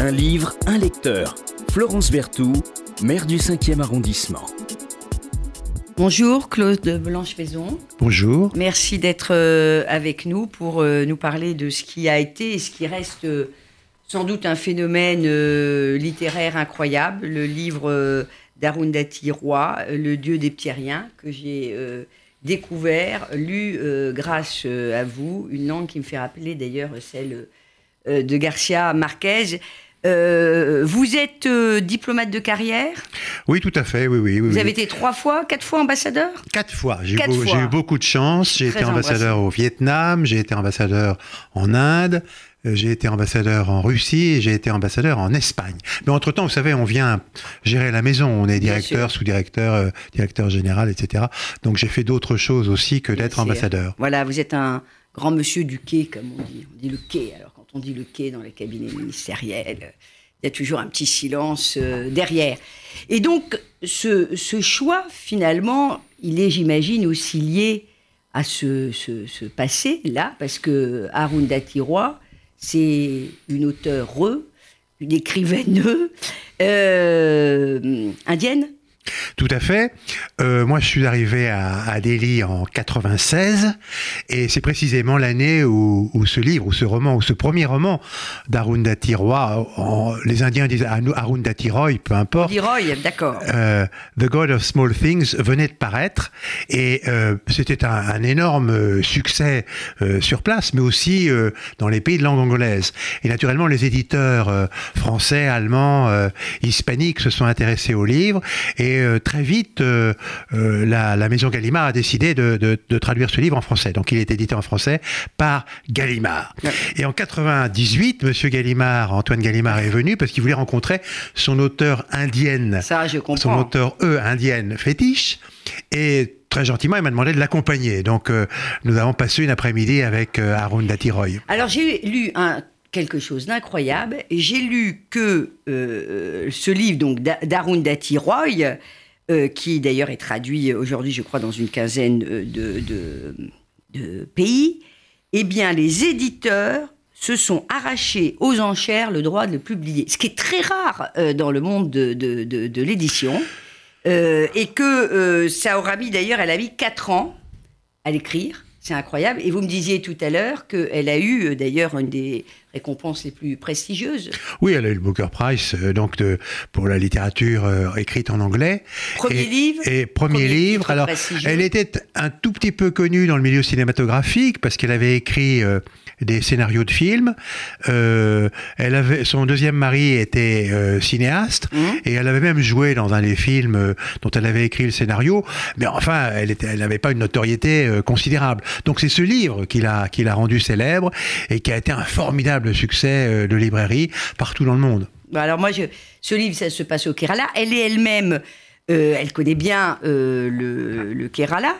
Un livre, un lecteur. Florence Berthoud, maire du 5e arrondissement. Bonjour Claude Blanche-Maison. Bonjour. Merci d'être euh, avec nous pour euh, nous parler de ce qui a été et ce qui reste euh, sans doute un phénomène littéraire incroyable, le livre d'Arundhati Roy, Le Dieu des Ptériens, que j'ai découvert, lu grâce à vous, une langue qui me fait rappeler d'ailleurs celle de Garcia Marquez. Euh, vous êtes euh, diplomate de carrière? Oui, tout à fait, oui, oui. vous avez été trois fois, quatre fois ambassadeur? Quatre fois. J'ai eu, beaucoup de chance. J'ai été ambassadeur au Vietnam, j'ai été ambassadeur en Inde, euh, j'ai été ambassadeur en Russie et j'ai été ambassadeur en Espagne. Mais entre-temps, vous savez, on vient gérer la maison. On est directeur, sous-directeur, directeur général, etc. Donc j'ai fait d'autres choses aussi que d'être ambassadeur. Voilà, vous êtes un grand monsieur du quai, comme on dit. On dit le quai, alors on dit le quai dans les cabinets ministériels, il y a toujours un petit silence euh, derrière. Et donc, ce, choix, finalement, il est, j'imagine, aussi lié à ce, passé-là, parce que Arundhati Roy, c'est une auteure, une écrivaine euh, indienne tout à fait. Euh, moi, je suis arrivé à, Delhi en 96, et c'est précisément l'année où, ce livre, ou ce roman, ou ce premier roman d'Arundhati Roy, les Indiens disent Arundhati Roy, peu importe. Roy, d'accord. Euh, The God of Small Things venait de paraître, et euh, c'était un, énorme succès sur place, mais aussi dans les pays de langue anglaise. Et naturellement, les éditeurs français, allemands, hispaniques se sont intéressés au livre, et euh, très vite, euh, euh, la, maison Gallimard a décidé de, traduire ce livre en français. Donc il est édité en français par Gallimard. Et en 98, Monsieur Gallimard, Antoine Gallimard est venu parce qu'il voulait rencontrer son auteur indienne. Ça, je comprends. Son auteur E indienne fétiche. Et très gentiment, il m'a demandé de l'accompagner. Donc, nous avons passé une après-midi avec Arundhati Roy. Alors, j'ai lu un quelque chose d'incroyable. J'ai lu que euh, ce livre donc d'Arundhati Roy, euh, qui d'ailleurs est traduit aujourd'hui, je crois, dans une quinzaine de, de, pays, eh bien, les éditeurs se sont arrachés aux enchères le droit de le publier, ce qui est très rare euh, dans le monde de, l'édition, et que ça aura mis d'ailleurs, elle a mis 4 ans à l'écrire. C'est incroyable. Et vous me disiez tout à l'heure qu'elle a eu d'ailleurs une des récompenses les plus prestigieuses. Oui, elle a eu le Booker Prize euh, donc de, pour la littérature euh, écrite en anglais. Premier livre. Et premier, livre. Alors, elle était un tout petit peu connue dans le milieu cinématographique parce qu'elle avait écrit euh, des scénarios de films. elle avait son deuxième mari était cinéaste mmh. et elle avait même joué dans un des films dont elle avait écrit le scénario. Mais enfin, elle n'avait pas une notoriété considérable. Donc c'est ce livre qui l'a qui l'a rendu célèbre et qui a été un formidable succès euh, de librairie partout dans le monde. Bah, alors moi, je, ce livre, ça se passe au Kerala. Elle est elle-même, euh, elle connaît bien euh, le, le, Kerala,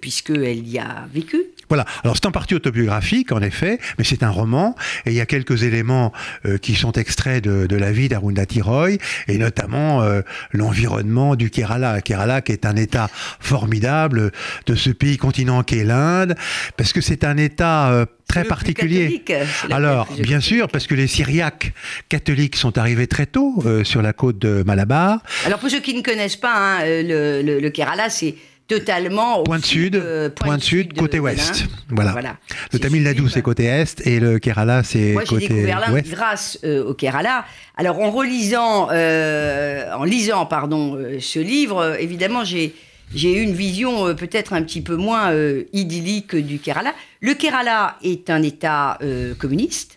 puisqu'elle y a vécu. Voilà. Alors c'est en partie autobiographique, en effet, mais c'est un roman et il y a quelques éléments euh, qui sont extraits de, la vie d'Arundhati Roy et notamment euh, l'environnement du Kerala. Kerala qui est un État formidable de ce pays continent qu'est l'Inde, parce que c'est un État euh, très particulier. Alors, bien sûr, parce que les Syriaques catholiques sont arrivés très tôt sur la côte de Malabar. Alors, pour ceux qui ne connaissent pas, hein, le, le, Kerala, c'est totalement point de sud, euh, point, de sud, côté ouest. Voilà. Le Tamil Nadu c'est côté est et le Kerala c'est côté Moi j'ai découvert l'Inde grâce euh, au Kerala. Alors en relisant, euh, en lisant pardon ce livre, évidemment j'ai j'ai eu une vision peut-être un petit peu moins idyllique du Kerala. Le Kerala est un État euh, communiste.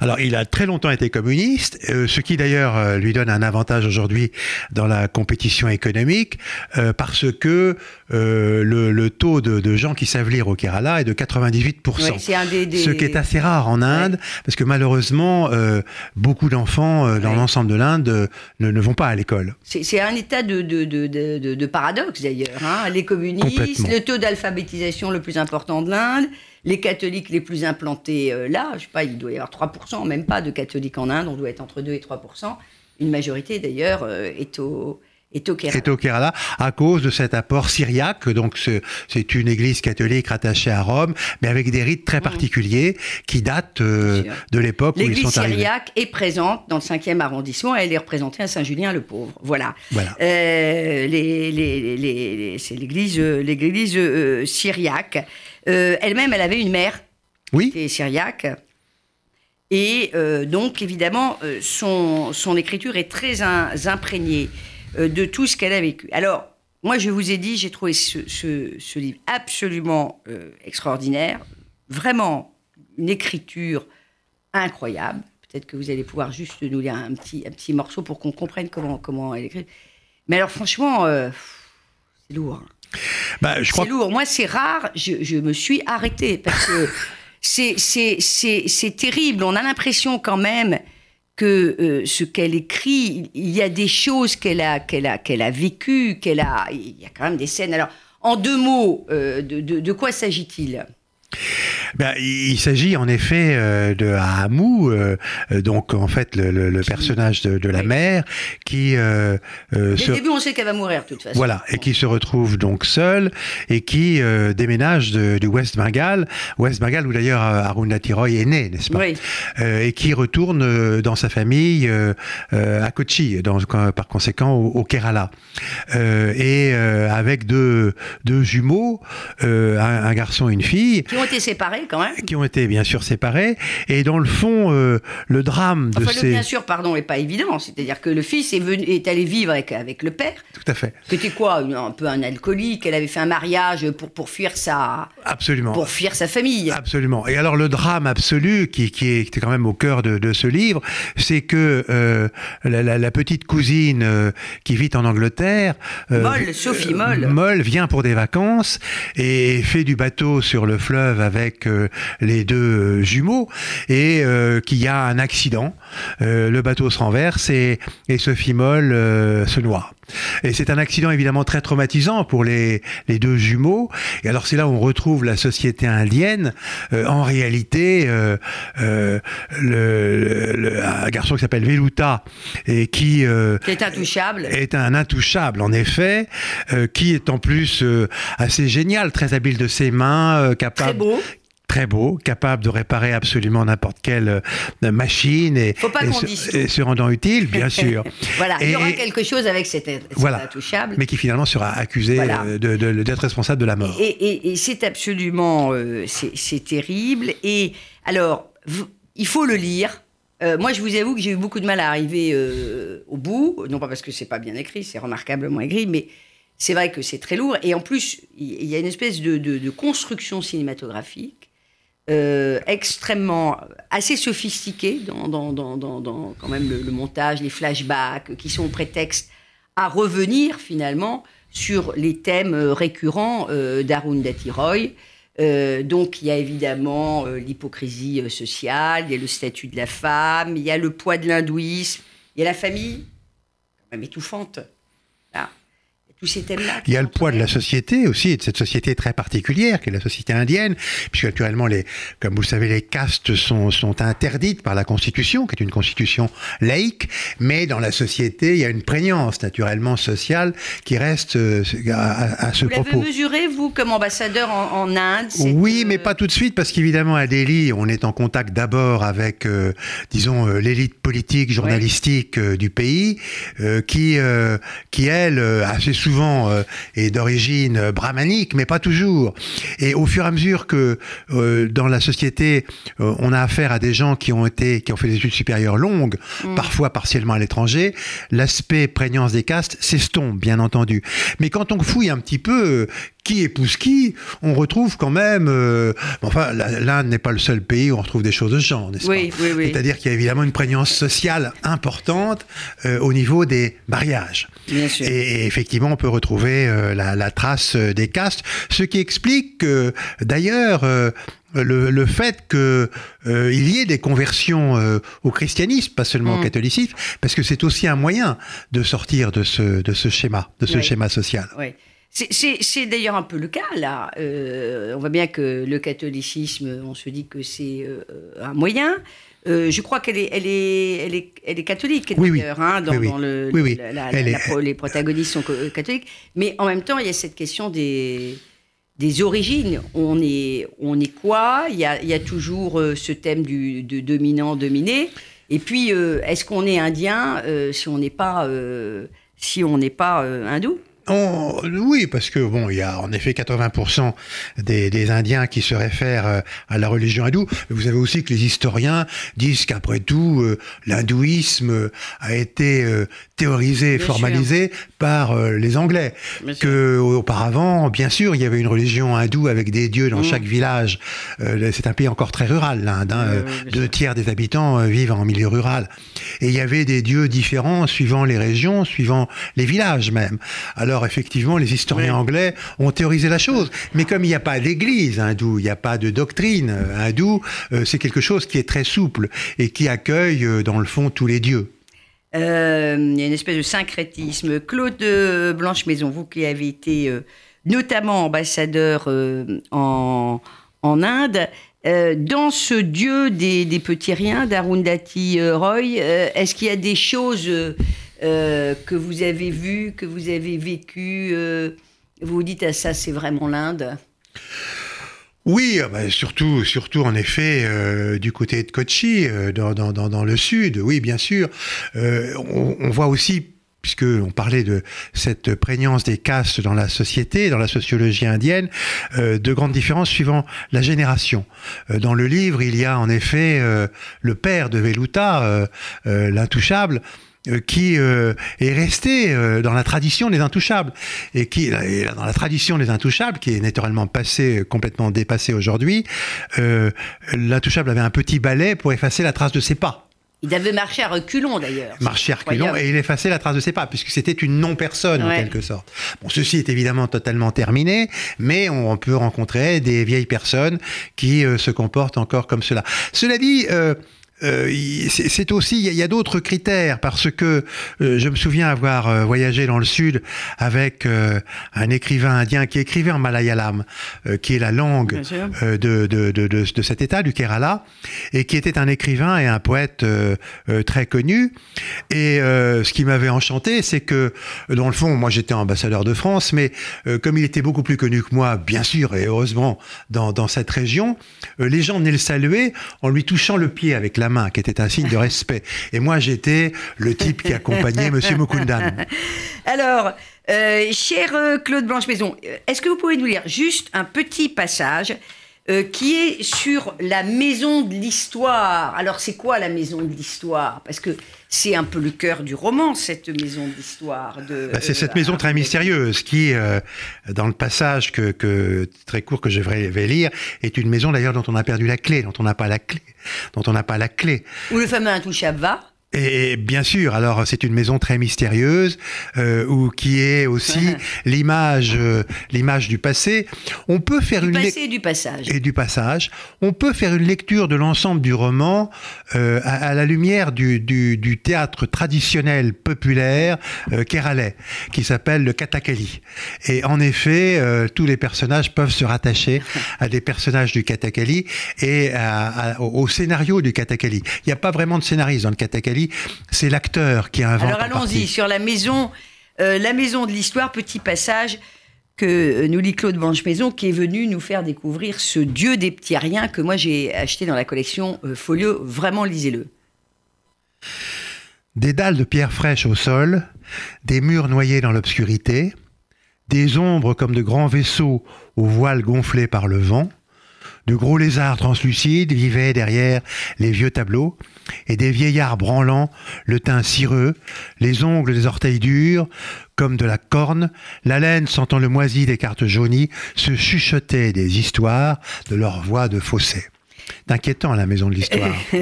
Alors, il a très longtemps été communiste, euh, ce qui d'ailleurs euh, lui donne un avantage aujourd'hui dans la compétition économique, parce que le, taux de, gens qui savent lire au Kerala est de 98%. Ce qui est assez rare en Inde, parce que malheureusement, beaucoup d'enfants dans l'ensemble de l'Inde ne, vont pas à l'école. C'est un état de, de paradoxe d'ailleurs. Hein. Les communistes, le taux d'alphabétisation le plus important de l'Inde les catholiques les plus implantés euh, là, je sais pas, il doit y avoir 3%, même pas de catholiques en Inde, on doit être entre 2 et 3%. Une majorité d'ailleurs euh, est, au, est au Kerala. est au Kerala à cause de cet apport syriaque. Donc c'est- une église catholique rattachée à Rome, mais avec des rites très particuliers qui datent euh, Mmh. De l'époque où ils L'église sont arrivés. syriaque est présente dans le 5e arrondissement. Elle est représentée à Saint-Julien-le-Pauvre. Voilà. Voilà. Euh, les- les- les- les- les- c'est l'église, euh, l'église euh, syriaque. Elle-même, elle avait une mère Oui, qui était syriaque. Et donc, évidemment, son, son écriture est très imprégnée de tout ce qu'elle a vécu. Alors, moi, je vous ai dit, j'ai trouvé ce, ce- ce livre absolument euh, extraordinaire, vraiment une écriture incroyable. Peut-être que vous allez pouvoir juste nous lire un petit, un petit morceau pour qu'on comprenne comment, comment elle écrit. Mais alors, franchement, euh, c'est lourd. hein. bah, je crois C'est lourd. Moi, c'est rare. Je, je me suis arrêtée parce que c'est, c'est, c'est, c'est terrible. On a l'impression quand même que euh, ce qu'elle écrit, il y a des choses qu'elle a, qu'elle a, qu'elle a vécues, qu'elle a. Il y a quand même des scènes. Alors, en deux mots, euh, de, de, de quoi s'agit-il? Ben, il s'agit en effet euh, de Ahamou, euh, euh, donc en fait le, le- le personnage de, de la Oui. mère, qui euh, euh, Dès se- le début, on sait qu'elle va mourir, de toute façon. voilà et qui se retrouve donc seule et qui déménage de- du West Bengal, West Bengal où d'ailleurs euh, Arundhati Roy est né, n'est-ce pas? Oui. Et qui retourne dans sa famille à Kochi, dans, par conséquent au, au Kerala, et avec deux, deux jumeaux, un, un garçon et une fille Qui ont été séparés quand même. qui ont été bien sûr séparés. Et dans le fond, euh, le drame de Enfin, le ces... bien sûr, pardon, n'est pas évident. C'est-à-dire que le fils est, venu, est allé vivre avec, avec le père, Tout à fait. qui était quoi Un peu un alcoolique. Elle avait fait un mariage pour, pour, fuir, sa, Absolument. pour fuir sa famille. Absolument. Et alors le drame absolu qui, qui est quand même au cœur de, de ce livre, c'est que euh, la, la- la petite cousine euh, qui vit en Angleterre, euh, Moll, Sophie Moll. Moll vient pour des vacances et fait du bateau sur le fleuve avec les deux euh, jumeaux et euh, qu'il y a un accident. Euh, le bateau se renverse et, et Sophie Moll se noie. Et c'est un accident évidemment très traumatisant pour les, les deux jumeaux. Et alors c'est là où on retrouve la société indienne. Euh, en réalité, euh, euh, le, le- un garçon qui s'appelle Veluta et qui Qui est intouchable. est un intouchable en effet, qui est en plus assez génial, très habile de ses mains, capable Très beau. Très beau, capable de réparer absolument n'importe quelle euh, machine et, se, et se rendant utile, bien sûr. Voilà, il y aura quelque chose avec cet, cet Voilà. intouchable. Mais qui finalement sera accusé Voilà. euh, d'être responsable de la mort. Et, c'est absolument, euh, c'est terrible. Et alors, il faut le lire. Euh, moi, je vous avoue que j'ai eu beaucoup de mal à arriver euh, au bout, non pas parce que c'est pas bien écrit, c'est remarquablement écrit, mais c'est vrai que c'est très lourd. Et en plus, il y a une espèce de, de- de construction cinématographique euh, extrêmement, assez sophistiquée dans, quand même le, montage, les flashbacks, qui sont prétexte à revenir finalement sur les thèmes euh, récurrents euh, d'Arundhati Roy. Euh, donc il y a évidemment euh, l'hypocrisie euh, sociale, il y a le statut de la femme, il y a le poids de l'hindouisme, il y a la famille, quand même étouffante. Il y a tous ces thèmes-là. qui Il y a le poids de la société aussi, et de cette société très particulière, qui est la société indienne, puisque actuellement, les, comme vous le savez, les castes sont, sont interdites par la Constitution, qui est une constitution laïque, mais dans la société, il y a une prégnance naturellement sociale qui reste euh, à, à ce Vous propos. mesuré, vous, comme ambassadeur en, en Inde Oui, euh, mais pas tout de suite, parce qu'évidemment, à Delhi, on est en contact d'abord avec, euh, disons, euh, l'élite politique, journalistique euh, du pays, qui, qui, elle, assez souvent, euh, est d'origine euh, brahmanique, mais pas toujours. Et au fur et à mesure que, euh, dans la société, euh, on a affaire à des gens qui ont été, qui ont fait des études supérieures longues, parfois partiellement à l'étranger, l'aspect prégnance des castes s'estompe, bien entendu. Mais quand on fouille un petit peu, qui épouse qui, on retrouve quand même. euh, enfin, l'Inde n'est pas le seul pays où on retrouve des choses de ce genre, n'est-ce Oui, pas oui, oui. C'est-à-dire qu'il y a évidemment une prégnance sociale importante euh, au niveau des mariages. Bien sûr. Et, et effectivement, on peut retrouver euh, la, la trace euh, des castes, ce qui explique que, d'ailleurs, euh, le, le fait qu'il y ait des conversions euh, au christianisme, pas seulement au Mm. catholicisme, parce que c'est aussi un moyen de sortir de ce, de ce schéma, de ce Oui. schéma social. Oui. C'est- d'ailleurs un peu le cas, là. Euh, on voit bien que le catholicisme, on se dit que c'est un moyen. Euh, je crois qu'elle est, elle est, elle est, elle est catholique Oui, d'ailleurs. hein, dans, Oui, dans le, Oui, oui. la- la- Elle la est- pro- les protagonistes sont euh, catholiques. Mais en même temps, il y a cette question des, des origines. On est, on est quoi? Il y, a, il y a toujours euh, ce thème du de dominant-dominé. Et puis, euh, est-ce qu'on est indien euh, si on n'est pas, si on n'est pas hindou? On- oui, parce que bon, il y a en effet 80% des, des Indiens qui se réfèrent euh, à la religion hindoue. Vous avez aussi que les historiens disent qu'après tout, euh, l'hindouisme euh, a été euh, théorisé, Bien formalisé par euh, les Anglais. Bien. Que auparavant, bien sûr, il y avait une religion hindoue avec des dieux dans Mm. chaque village. C'est un pays encore très rural, l'Inde. hein. Deux tiers des habitants vivent en milieu rural. Et il y avait des dieux différents suivant les régions, suivant les villages même. Alors effectivement, les historiens Oui. anglais ont théorisé la chose. Mais comme il n'y a pas d'église hindoue, il n'y a pas de doctrine euh, hindoue, euh, c'est quelque chose qui est très souple et qui accueille euh, dans le fond tous les dieux. Euh, il y a une espèce de syncrétisme. Claude Blanche-Maison, vous qui avez été euh, notamment ambassadeur euh, en, en Inde, euh, dans ce dieu des, des petits riens, d'Arundhati euh, Roy, euh, est-ce qu'il y a des choses euh, que vous avez vues, que vous avez vécues euh, Vous dites, ah ça c'est vraiment l'Inde Oui, ah bah, surtout, surtout en effet euh, du côté de Kochi, dans, le sud, oui, bien sûr. On, voit aussi, puisque on parlait de cette prégnance des castes dans la société, dans la sociologie indienne, de grandes différences suivant la génération. Dans le livre, il y a en effet le père de Veluta, l'intouchable, qui euh, est resté euh, dans la tradition des intouchables et qui et dans la tradition des intouchables qui est naturellement passé complètement dépassé aujourd'hui euh, l'intouchable avait un petit balai pour effacer la trace de ses pas Il avait marché à reculons d'ailleurs. marcher à reculons et il effaçait la trace de ses pas puisque c'était une non-personne en quelque sorte. Bon, ceci est évidemment totalement terminé, mais on, on peut rencontrer des vieilles personnes qui euh, se comportent encore comme cela. Cela dit. euh, euh, c'est aussi, il y a, d'autres critères parce que euh, je me souviens avoir euh, voyagé dans le sud avec euh, un écrivain indien qui écrivait en malayalam, euh, qui est la langue de, de, de, de, de cet état, du Kerala, et qui était un écrivain et un poète très connu. Et ce qui m'avait enchanté, c'est que, dans le fond, moi j'étais ambassadeur de France, mais comme il était beaucoup plus connu que moi, bien sûr, et heureusement, dans, dans cette région, les gens venaient le saluer en lui touchant le pied avec la main, qui était un signe de respect. Et moi j'étais le type qui accompagnait Monsieur Mukundan. Alors, euh, cher euh, Claude Blanche-Maison, euh, est-ce que vous pouvez nous lire juste un petit passage euh, qui est sur la maison de l'histoire Alors, c'est quoi la maison de l'histoire? Parce que c'est un peu le cœur du roman, cette maison de l'histoire. Bah, c'est euh, cette maison très mystérieuse qui, euh, dans le passage que, que- très court que je vais, vais lire, est une maison d'ailleurs dont on a perdu la clé, dont on n'a pas la clé, dont on n'a pas la clé. Où le fameux intouchable va. Et bien sûr, alors c'est une maison très mystérieuse euh, ou qui est aussi l'image, euh, l'image du passé. On peut faire Du une passé et du passage. et du passage. On peut faire une lecture de l'ensemble du roman euh, à, à la lumière du, du- du théâtre traditionnel populaire euh, kéralais, qui s'appelle le Kathakali. Et en effet, euh, tous les personnages peuvent se rattacher à des personnages du Kathakali et à- à- au, au scénario du Kathakali. Il n'y a pas vraiment de scénariste dans le C'est l'acteur qui invente. Alors allons-y sur la maison, euh, la maison de l'histoire, petit passage que euh, nous lit Claude Blanche-Maison, qui est venu nous faire découvrir ce dieu des petits riens que moi j'ai acheté dans la collection euh, Folio. Vraiment, lisez-le. Des dalles de pierre fraîche au sol, des murs noyés dans l'obscurité, des ombres comme de grands vaisseaux aux voiles gonflés par le vent, de gros lézards translucides vivaient derrière les vieux tableaux, et des vieillards branlants, le teint cireux, les ongles des orteils durs, comme de la corne, la laine sentant le moisi des cartes jaunies, se chuchotaient des histoires de leur voix de fossé. C'est inquiétant, la maison de l'histoire.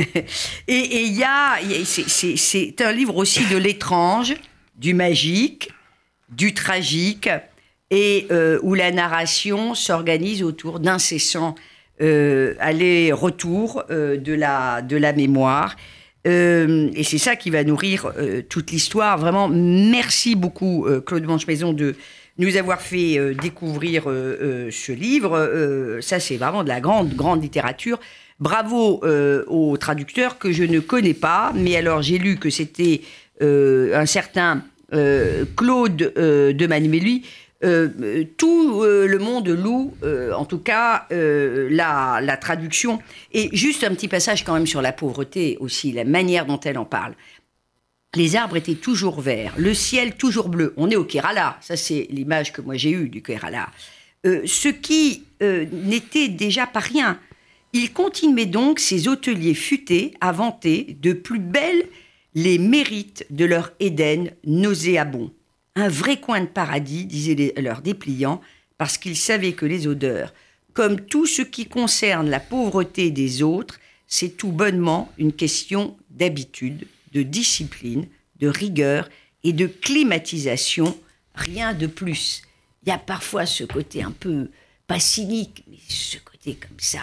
Et il y a, c'est un livre aussi de l'étrange, du magique, du tragique, et euh, où la narration s'organise autour d'incessants euh, allers-retours euh, de, la, de la mémoire. Euh, et c'est ça qui va nourrir toute l'histoire. Vraiment, merci beaucoup, Claude Manche-Maison, de nous avoir fait découvrir ce livre. Ça, c'est vraiment de la grande, grande littérature. bravo euh, au traducteur que je ne connais pas, mais alors j'ai lu que c'était un certain Claude de Manimeli. tout le monde loue, en tout cas, la, la traduction. Et juste un petit passage quand même sur la pauvreté aussi, la manière dont elle en parle. Les arbres étaient toujours verts, le ciel toujours bleu. On est au Kerala, ça c'est l'image que moi j'ai eue du Kerala. ce qui n'était déjà pas rien. Il continuait donc ses hôteliers futés à vanter de plus belles les mérites de leur Éden nauséabond. Un vrai coin de paradis, disaient leurs dépliants, parce qu'ils savaient que les odeurs, comme tout ce qui concerne la pauvreté des autres, c'est tout bonnement une question d'habitude, de discipline, de rigueur et de climatisation, rien de plus. Il y a parfois ce côté un peu, pas cynique, mais ce côté comme ça,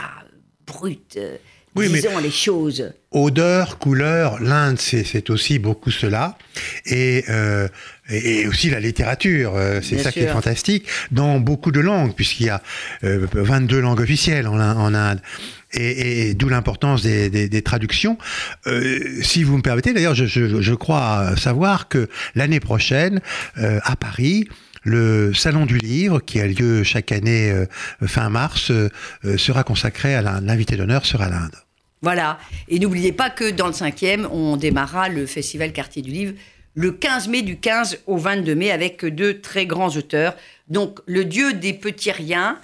brute. Euh, disons les choses. Odeur, couleur, l'Inde, c'est aussi beaucoup cela. Et, euh, et, aussi la littérature, euh, c'est ça qui est fantastique, dans beaucoup de langues, puisqu'il y a 22 langues officielles en, en Inde. Et, d'où l'importance des, des, traductions. si vous me permettez, d'ailleurs, je, je, je, crois savoir que l'année prochaine, à Paris, le Salon du Livre, qui a lieu chaque année euh, fin mars, euh, euh, sera consacré à l'invité d'honneur sera l'Inde. Voilà. Et n'oubliez pas que dans le cinquième, on démarrera le Festival Quartier du Livre le 15 mai, du 15 au 22 mai, avec deux très grands auteurs. Donc, Le Dieu des petits riens,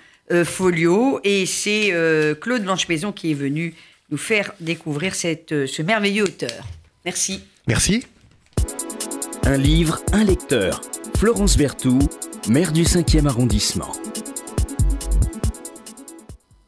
Folio, et c'est Claude Blanche-Maison qui est venu nous faire découvrir cette, ce merveilleux auteur. Merci. Merci. Un livre, un lecteur. Florence Berthoud, maire du 5e arrondissement.